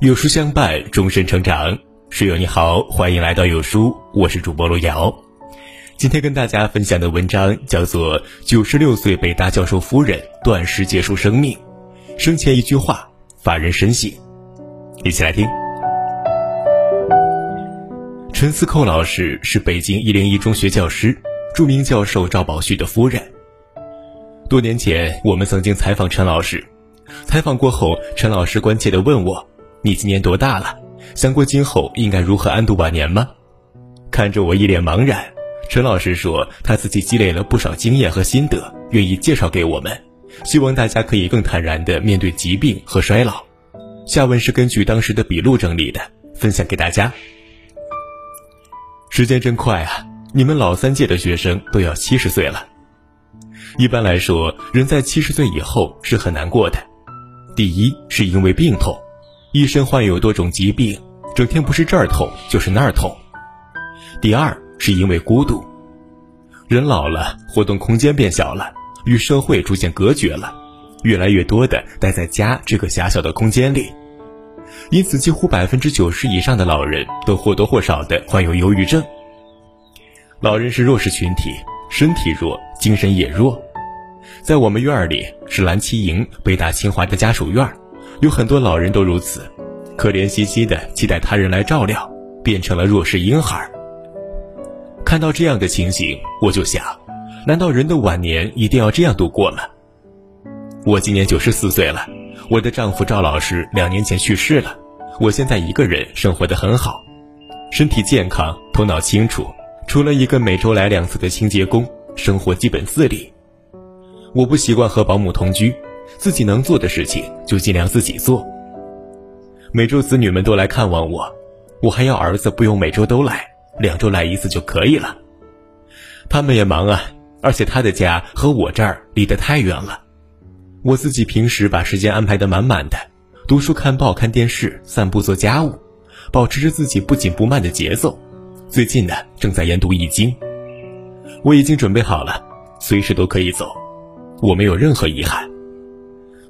有书相伴，终身成长。室友你好，欢迎来到有书，我是主播路遥。今天跟大家分享的文章叫做《九十六岁北大教授夫人断食结束生命，生前一句话发人深省》。一起来听。陈思寇老师是北京一零一中学教师，著名教授赵宝旭的夫人。多年前，我们曾经采访陈老师，采访过后，陈老师关切地问我。你今年多大了？想过今后应该如何安度晚年吗？看着我一脸茫然，陈老师说他自己积累了不少经验和心得，愿意介绍给我们，希望大家可以更坦然地面对疾病和衰老。下文是根据当时的笔录整理的，分享给大家。时间真快啊！你们老三届的学生都要七十岁了。一般来说，人在七十岁以后是很难过的，第一是因为病痛。一身患有多种疾病，整天不是这儿痛就是那儿痛。第二是因为孤独，人老了，活动空间变小了，与社会逐渐隔绝了，越来越多的待在家这个狭小的空间里，因此几乎百分之九十以上的老人都或多或少的患有忧郁症。老人是弱势群体，身体弱，精神也弱。在我们院儿里是蓝旗营北大清华的家属院儿。有很多老人都如此，可怜兮兮的期待他人来照料，变成了弱势婴孩。看到这样的情形，我就想，难道人的晚年一定要这样度过吗？我今年九十四岁了，我的丈夫赵老师两年前去世了，我现在一个人生活的很好，身体健康，头脑清楚，除了一个每周来两次的清洁工，生活基本自理。我不习惯和保姆同居。自己能做的事情就尽量自己做。每周子女们都来看望我，我还要儿子不用每周都来，两周来一次就可以了。他们也忙啊，而且他的家和我这儿离得太远了。我自己平时把时间安排得满满的，读书、看报、看电视、散步、做家务，保持着自己不紧不慢的节奏。最近呢，正在研读《易经》，我已经准备好了，随时都可以走，我没有任何遗憾。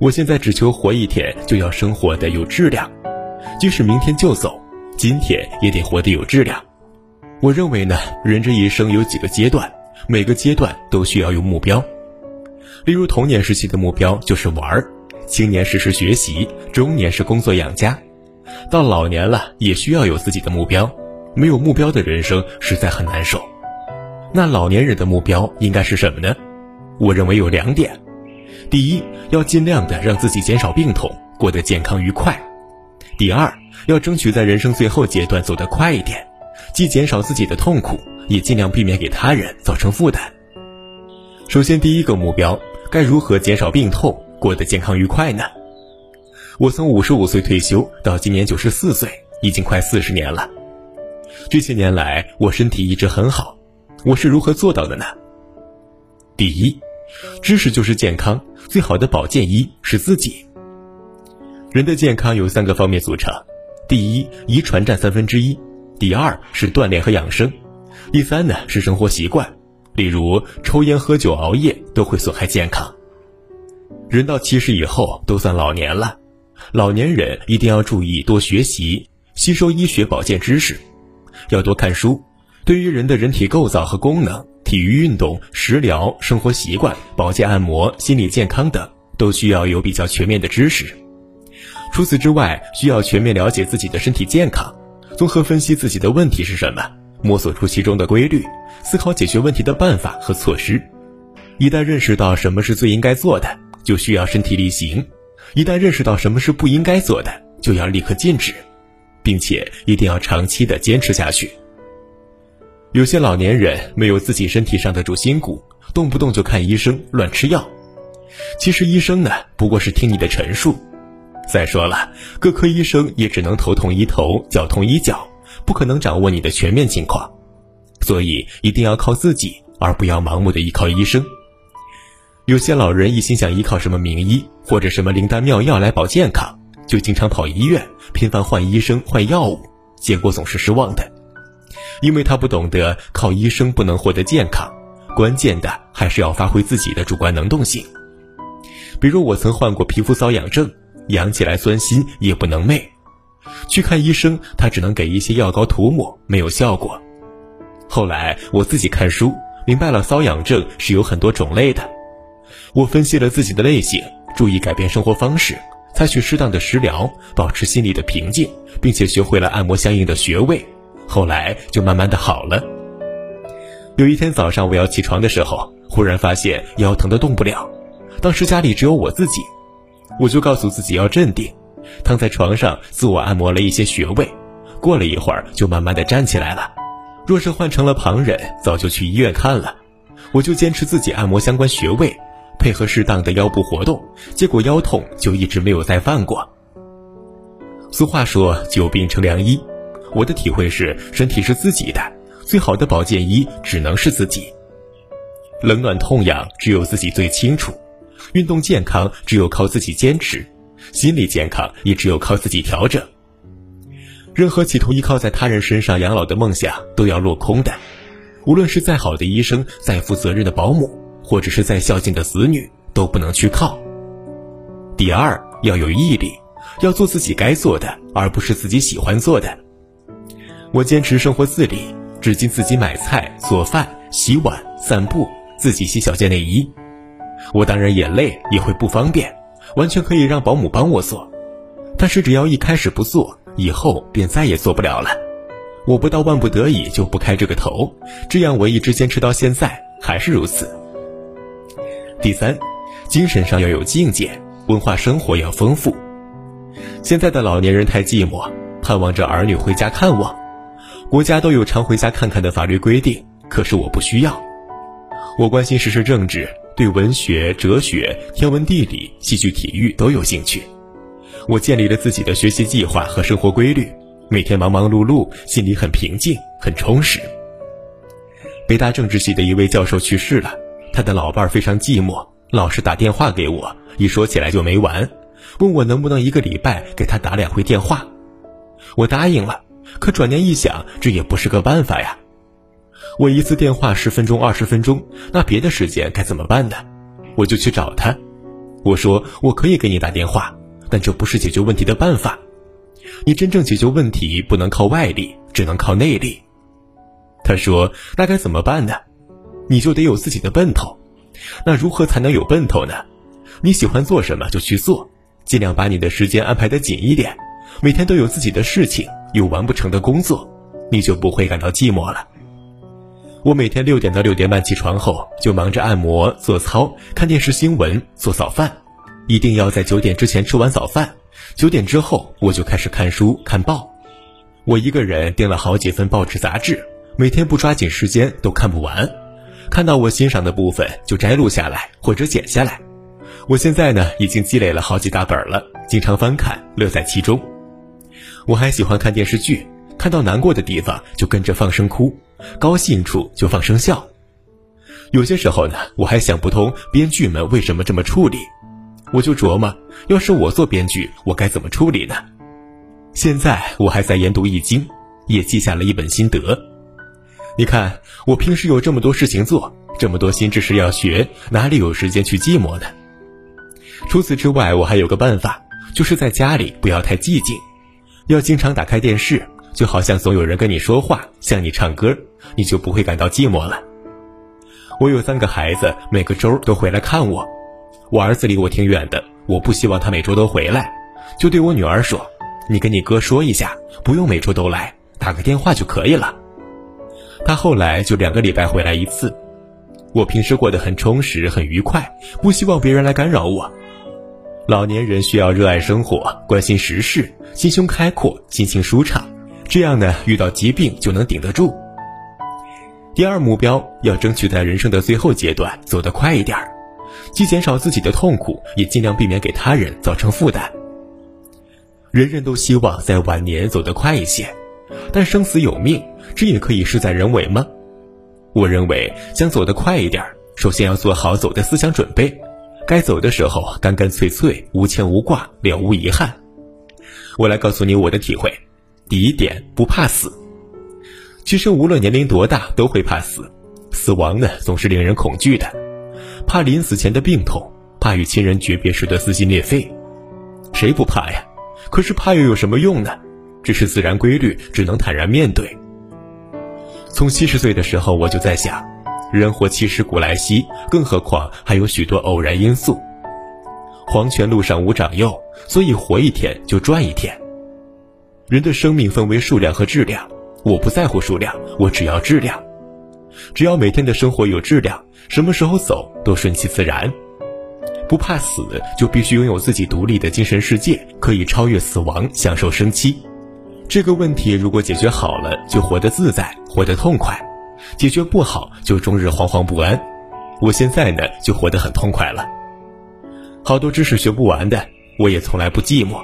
我现在只求活一天，就要生活的有质量，即使明天就走，今天也得活得有质量。我认为呢，人这一生有几个阶段，每个阶段都需要有目标。例如童年时期的目标就是玩儿，青年时是学习，中年是工作养家，到老年了也需要有自己的目标。没有目标的人生实在很难受。那老年人的目标应该是什么呢？我认为有两点。第一，要尽量的让自己减少病痛，过得健康愉快；第二，要争取在人生最后阶段走得快一点，既减少自己的痛苦，也尽量避免给他人造成负担。首先，第一个目标，该如何减少病痛，过得健康愉快呢？我从五十五岁退休到今年九十四岁，已经快四十年了。这些年来，我身体一直很好，我是如何做到的呢？第一。知识就是健康，最好的保健医是自己。人的健康由三个方面组成：第一，遗传占三分之一；第二是锻炼和养生；第三呢是生活习惯，例如抽烟、喝酒、熬夜都会损害健康。人到七十以后都算老年了，老年人一定要注意多学习，吸收医学保健知识，要多看书。对于人的人体构造和功能。体育运动、食疗、生活习惯、保健按摩、心理健康等，都需要有比较全面的知识。除此之外，需要全面了解自己的身体健康，综合分析自己的问题是什么，摸索出其中的规律，思考解决问题的办法和措施。一旦认识到什么是最应该做的，就需要身体力行；一旦认识到什么是不应该做的，就要立刻禁止，并且一定要长期的坚持下去。有些老年人没有自己身体上的主心骨，动不动就看医生、乱吃药。其实医生呢，不过是听你的陈述。再说了，各科医生也只能头痛医头、脚痛医脚，不可能掌握你的全面情况。所以一定要靠自己，而不要盲目的依靠医生。有些老人一心想依靠什么名医或者什么灵丹妙药来保健康，就经常跑医院，频繁换医生、换药物，结果总是失望的。因为他不懂得靠医生不能获得健康，关键的还是要发挥自己的主观能动性。比如我曾患过皮肤瘙痒症，痒起来酸心也不能寐，去看医生，他只能给一些药膏涂抹，没有效果。后来我自己看书，明白了瘙痒症是有很多种类的。我分析了自己的类型，注意改变生活方式，采取适当的食疗，保持心理的平静，并且学会了按摩相应的穴位。后来就慢慢的好了。有一天早上我要起床的时候，忽然发现腰疼的动不了。当时家里只有我自己，我就告诉自己要镇定，躺在床上自我按摩了一些穴位。过了一会儿就慢慢的站起来了。若是换成了旁人，早就去医院看了。我就坚持自己按摩相关穴位，配合适当的腰部活动，结果腰痛就一直没有再犯过。俗话说久病成良医。我的体会是，身体是自己的，最好的保健医只能是自己。冷暖痛痒，只有自己最清楚；运动健康，只有靠自己坚持；心理健康，也只有靠自己调整。任何企图依靠在他人身上养老的梦想，都要落空的。无论是再好的医生，再负责任的保姆，或者是再孝敬的子女，都不能去靠。第二，要有毅力，要做自己该做的，而不是自己喜欢做的。我坚持生活自理，至今自己买菜、做饭、洗碗、散步，自己洗小件内衣。我当然也累，也会不方便，完全可以让保姆帮我做。但是只要一开始不做，以后便再也做不了了。我不到万不得已就不开这个头，这样我一直坚持到现在还是如此。第三，精神上要有境界，文化生活要丰富。现在的老年人太寂寞，盼望着儿女回家看望。国家都有常回家看看的法律规定，可是我不需要。我关心时事政治，对文学、哲学、天文地理、戏剧、体育都有兴趣。我建立了自己的学习计划和生活规律，每天忙忙碌碌，心里很平静，很充实。北大政治系的一位教授去世了，他的老伴儿非常寂寞，老是打电话给我，一说起来就没完，问我能不能一个礼拜给他打两回电话。我答应了。可转念一想，这也不是个办法呀。我一次电话十分钟、二十分钟，那别的时间该怎么办呢？我就去找他，我说我可以给你打电话，但这不是解决问题的办法。你真正解决问题不能靠外力，只能靠内力。他说：“那该怎么办呢？你就得有自己的奔头。那如何才能有奔头呢？你喜欢做什么就去做，尽量把你的时间安排的紧一点，每天都有自己的事情。”有完不成的工作，你就不会感到寂寞了。我每天六点到六点半起床后，就忙着按摩、做操、看电视新闻、做早饭，一定要在九点之前吃完早饭。九点之后，我就开始看书、看报。我一个人订了好几份报纸杂志，每天不抓紧时间都看不完。看到我欣赏的部分，就摘录下来或者剪下来。我现在呢，已经积累了好几大本了，经常翻看，乐在其中。我还喜欢看电视剧，看到难过的地方就跟着放声哭，高兴处就放声笑。有些时候呢，我还想不通编剧们为什么这么处理，我就琢磨，要是我做编剧，我该怎么处理呢？现在我还在研读《易经》，也记下了一本心得。你看，我平时有这么多事情做，这么多新知识要学，哪里有时间去寂寞呢？除此之外，我还有个办法，就是在家里不要太寂静。要经常打开电视，就好像总有人跟你说话，向你唱歌，你就不会感到寂寞了。我有三个孩子，每个周都回来看我。我儿子离我挺远的，我不希望他每周都回来，就对我女儿说：“你跟你哥说一下，不用每周都来，打个电话就可以了。”他后来就两个礼拜回来一次。我平时过得很充实，很愉快，不希望别人来干扰我。老年人需要热爱生活，关心时事，心胸开阔，心情舒畅，这样呢，遇到疾病就能顶得住。第二目标要争取在人生的最后阶段走得快一点儿，既减少自己的痛苦，也尽量避免给他人造成负担。人人都希望在晚年走得快一些，但生死有命，这也可以事在人为吗？我认为，想走得快一点儿，首先要做好走的思想准备。该走的时候，干干脆脆，无牵无挂，了无遗憾。我来告诉你我的体会：第一点，不怕死。其实无论年龄多大，都会怕死。死亡呢，总是令人恐惧的，怕临死前的病痛，怕与亲人诀别时的撕心裂肺。谁不怕呀？可是怕又有什么用呢？这是自然规律，只能坦然面对。从七十岁的时候，我就在想，人活七十古来稀，更何况还有许多偶然因素。黄泉路上无长幼，所以活一天就赚一天。人的生命分为数量和质量，我不在乎数量，我只要质量。只要每天的生活有质量，什么时候走都顺其自然。不怕死，就必须拥有自己独立的精神世界，可以超越死亡，享受生期。这个问题如果解决好了，就活得自在，活得痛快；解决不好，就终日惶惶不安。我现在呢，就活得很痛快了。好多知识学不完的，我也从来不寂寞。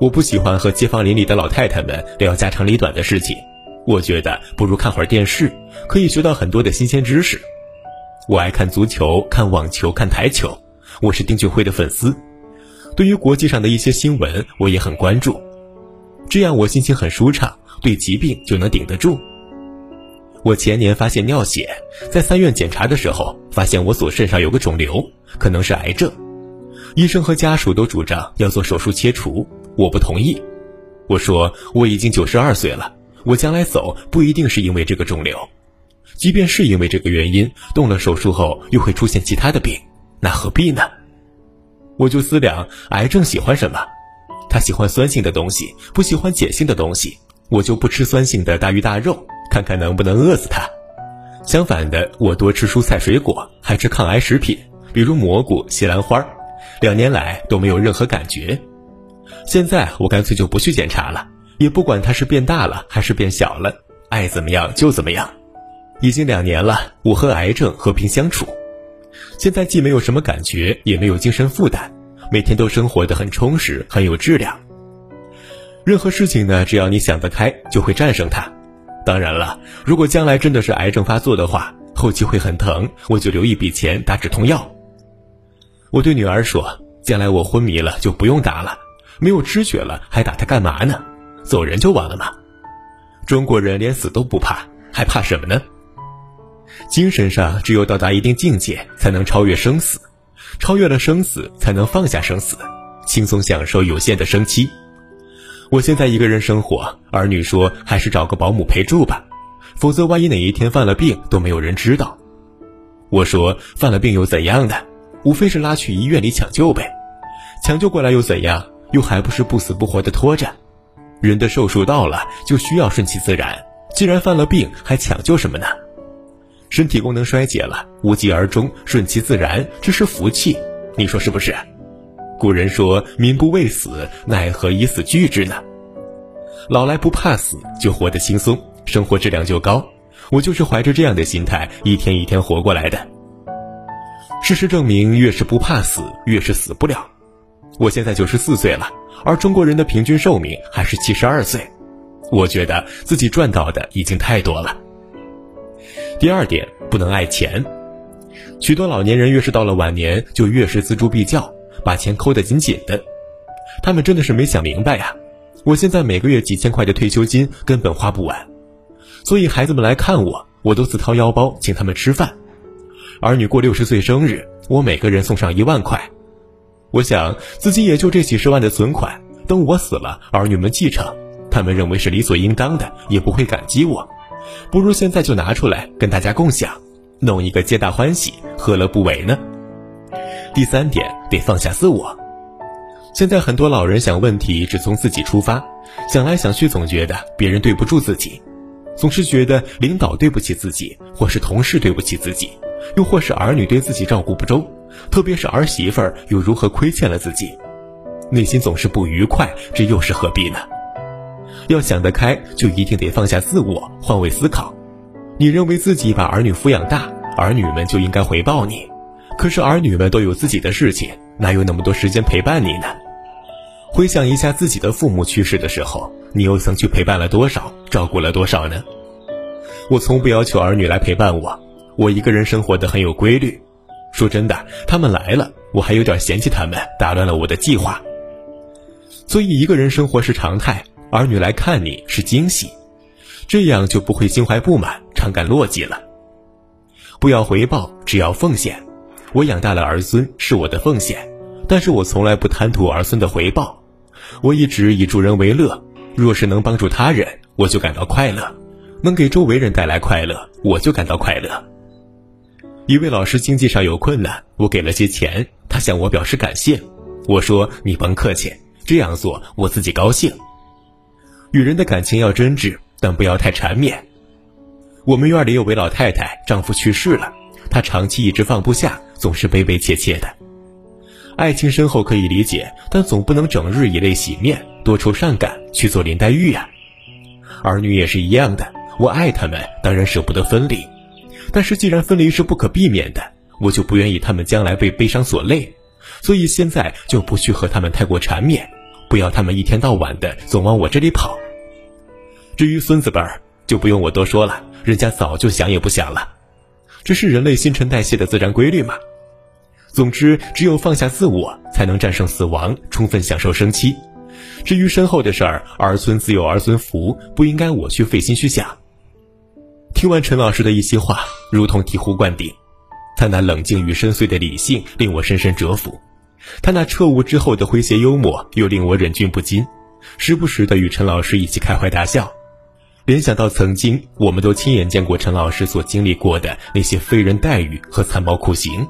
我不喜欢和街坊邻里的老太太们聊家长里短的事情，我觉得不如看会儿电视，可以学到很多的新鲜知识。我爱看足球、看网球、看台球。我是丁俊晖的粉丝，对于国际上的一些新闻，我也很关注，这样我心情很舒畅，对疾病就能顶得住。我前年发现尿血，在三院检查的时候，发现我左肾上有个肿瘤，可能是癌症，医生和家属都主张要做手术切除，我不同意。我说我已经九十二岁了，我将来走不一定是因为这个肿瘤，即便是因为这个原因，动了手术后又会出现其他的病。那何必呢？我就思量，癌症喜欢什么？他喜欢酸性的东西，不喜欢碱性的东西。我就不吃酸性的大鱼大肉，看看能不能饿死他。相反的，我多吃蔬菜水果，还吃抗癌食品，比如蘑菇、西兰花。两年来都没有任何感觉。现在我干脆就不去检查了，也不管它是变大了还是变小了，爱怎么样就怎么样。已经两年了，我和癌症和平相处。现在既没有什么感觉，也没有精神负担，每天都生活的很充实，很有质量。任何事情呢，只要你想得开，就会战胜它。当然了，如果将来真的是癌症发作的话，后期会很疼，我就留一笔钱打止痛药。我对女儿说：“将来我昏迷了就不用打了，没有知觉了还打它干嘛呢？走人就完了嘛。中国人连死都不怕，还怕什么呢？”精神上，只有到达一定境界，才能超越生死；超越了生死，才能放下生死，轻松享受有限的生期。我现在一个人生活，儿女说还是找个保姆陪住吧，否则万一哪一天犯了病，都没有人知道。我说犯了病又怎样呢？无非是拉去医院里抢救呗，抢救过来又怎样？又还不是不死不活的拖着。人的寿数到了，就需要顺其自然。既然犯了病，还抢救什么呢？身体功能衰竭了，无疾而终，顺其自然，这是福气，你说是不是？古人说：“民不畏死，奈何以死惧之呢？”老来不怕死，就活得轻松，生活质量就高。我就是怀着这样的心态，一天一天活过来的。事实证明，越是不怕死，越是死不了。我现在九十四岁了，而中国人的平均寿命还是七十二岁，我觉得自己赚到的已经太多了。第二点，不能爱钱。许多老年人越是到了晚年，就越是锱铢必较，把钱抠得紧紧的。他们真的是没想明白呀！我现在每个月几千块的退休金根本花不完，所以孩子们来看我，我都自掏腰包请他们吃饭。儿女过六十岁生日，我每个人送上一万块。我想自己也就这几十万的存款，等我死了，儿女们继承，他们认为是理所应当的，也不会感激我。不如现在就拿出来跟大家共享，弄一个皆大欢喜，何乐不为呢？第三点得放下自我。现在很多老人想问题只从自己出发，想来想去总觉得别人对不住自己，总是觉得领导对不起自己，或是同事对不起自己，又或是儿女对自己照顾不周，特别是儿媳妇儿又如何亏欠了自己，内心总是不愉快，这又是何必呢？要想得开，就一定得放下自我，换位思考。你认为自己把儿女抚养大，儿女们就应该回报你。可是儿女们都有自己的事情，哪有那么多时间陪伴你呢？回想一下自己的父母去世的时候，你又曾去陪伴了多少，照顾了多少呢？我从不要求儿女来陪伴我，我一个人生活的很有规律。说真的，他们来了，我还有点嫌弃他们打乱了我的计划。所以一个人生活是常态。儿女来看你是惊喜，这样就不会心怀不满、常感落寂了。不要回报，只要奉献。我养大了儿孙是我的奉献，但是我从来不贪图儿孙的回报。我一直以助人为乐，若是能帮助他人，我就感到快乐；能给周围人带来快乐，我就感到快乐。一位老师经济上有困难，我给了些钱，他向我表示感谢。我说：“你甭客气，这样做我自己高兴。”与人的感情要真挚，但不要太缠绵。我们院里有位老太太，丈夫去世了，他长期一直放不下，总是悲悲切切的。爱情深厚可以理解，但总不能整日以泪洗面，多愁善感去做林黛玉呀。儿女也是一样的，我爱他们，当然舍不得分离。但是既然分离是不可避免的，我就不愿意他们将来被悲伤所累，所以现在就不去和他们太过缠绵，不要他们一天到晚的总往我这里跑。至于孙子辈儿，就不用我多说了，人家早就想也不想了，这是人类新陈代谢的自然规律嘛。总之，只有放下自我，才能战胜死亡，充分享受生期。至于身后的事儿，儿孙自有儿孙福，不应该我去费心去想。听完陈老师的一席话，如同醍醐灌顶。他那冷静与深邃的理性令我深深折服，他那彻悟之后的诙谐幽默又令我忍俊不禁，时不时的与陈老师一起开怀大笑。联想到曾经我们都亲眼见过陈老师所经历过的那些非人待遇和残暴酷刑，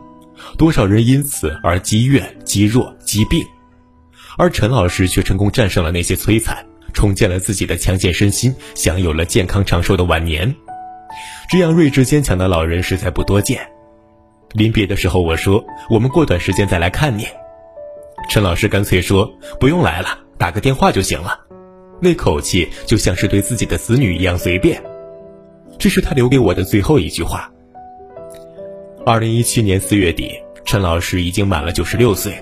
多少人因此而积怨、积弱、积病，而陈老师却成功战胜了那些摧残，重建了自己的强健身心，享有了健康长寿的晚年。这样睿智坚强的老人实在不多见。临别的时候，我说：“我们过段时间再来看你。”陈老师干脆说：“不用来了，打个电话就行了。”那口气就像是对自己的子女一样随便。这是他留给我的最后一句话。二零一七年四月底，陈老师已经满了九十六岁。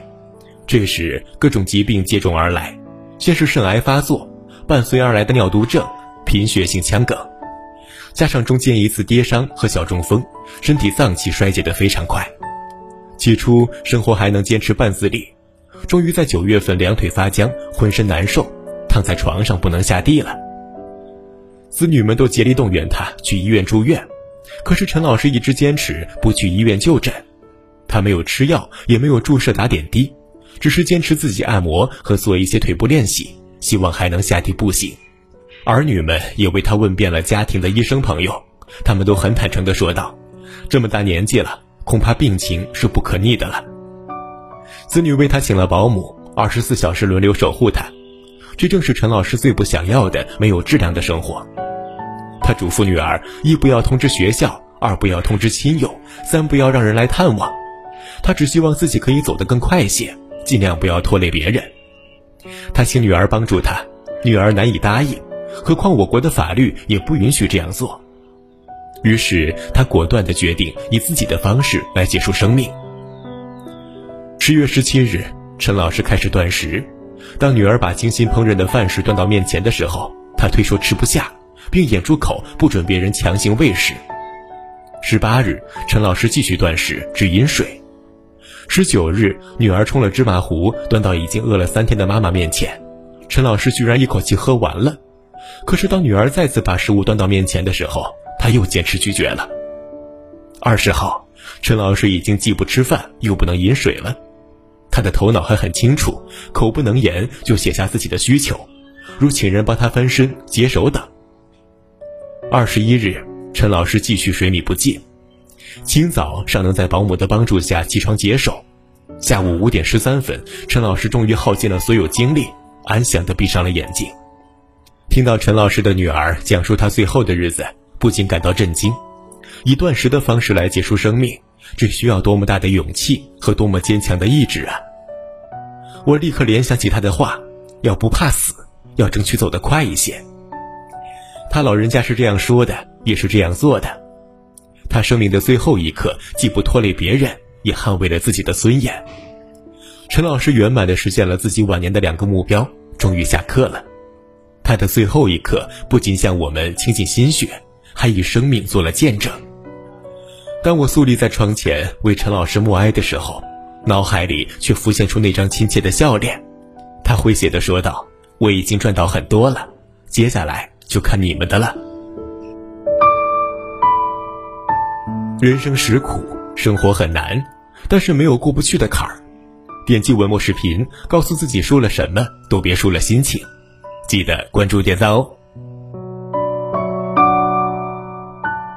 这时，各种疾病接踵而来，先是肾癌发作，伴随而来的尿毒症、贫血性腔梗。加上中间一次跌伤和小中风，身体脏器衰竭得非常快。起初生活还能坚持半自理，终于在九月份两腿发僵，浑身难受，躺在床上不能下地了。子女们都竭力动员他去医院住院，可是陈老师一直坚持不去医院就诊。他没有吃药，也没有注射打点滴，只是坚持自己按摩和做一些腿部练习，希望还能下地步行。儿女们也为他问遍了家庭的医生朋友，他们都很坦诚地说道：“这么大年纪了，恐怕病情是不可逆的了。”子女为他请了保姆，二十四小时轮流守护他，这正是陈老师最不想要的没有质量的生活。他嘱咐女儿：一不要通知学校，二不要通知亲友，三不要让人来探望。他只希望自己可以走得更快些，尽量不要拖累别人。他请女儿帮助他，女儿难以答应。何况我国的法律也不允许这样做，于是他果断地决定以自己的方式来结束生命。十月十七日，陈老师开始断食。当女儿把精心烹饪的饭食端到面前的时候，他推说吃不下，并掩住口，不准别人强行喂食。十八日，陈老师继续断食，只饮水。十九日，女儿冲了芝麻糊端到已经饿了三天的妈妈面前，陈老师居然一口气喝完了。可是，当女儿再次把食物端到面前的时候，他又坚持拒绝了。二十号，陈老师已经既不吃饭又不能饮水了，他的头脑还很清楚，口不能言，就写下自己的需求，如请人帮他翻身、解手等。二十一日，陈老师继续水米不进，清早尚能在保姆的帮助下起床解手，下午五点十三分，陈老师终于耗尽了所有精力，安详地闭上了眼睛。听到陈老师的女儿讲述她最后的日子，不禁感到震惊。以断食的方式来结束生命，这需要多么大的勇气和多么坚强的意志啊！我立刻联想起他的话：要不怕死，要争取走得快一些。他老人家是这样说的，也是这样做的。他生命的最后一刻，既不拖累别人，也捍卫了自己的尊严。陈老师圆满地实现了自己晚年的两个目标，终于下课了。他的最后一刻，不仅向我们倾尽心血，还以生命做了见证。当我肃立在窗前为陈老师默哀的时候，脑海里却浮现出那张亲切的笑脸。他诙谐地说道：“我已经赚到很多了，接下来就看你们的了。”人生实苦，生活很难，但是没有过不去的坎儿。点击文末视频，告诉自己输了什么都别输了心情。记得关注点赞哦。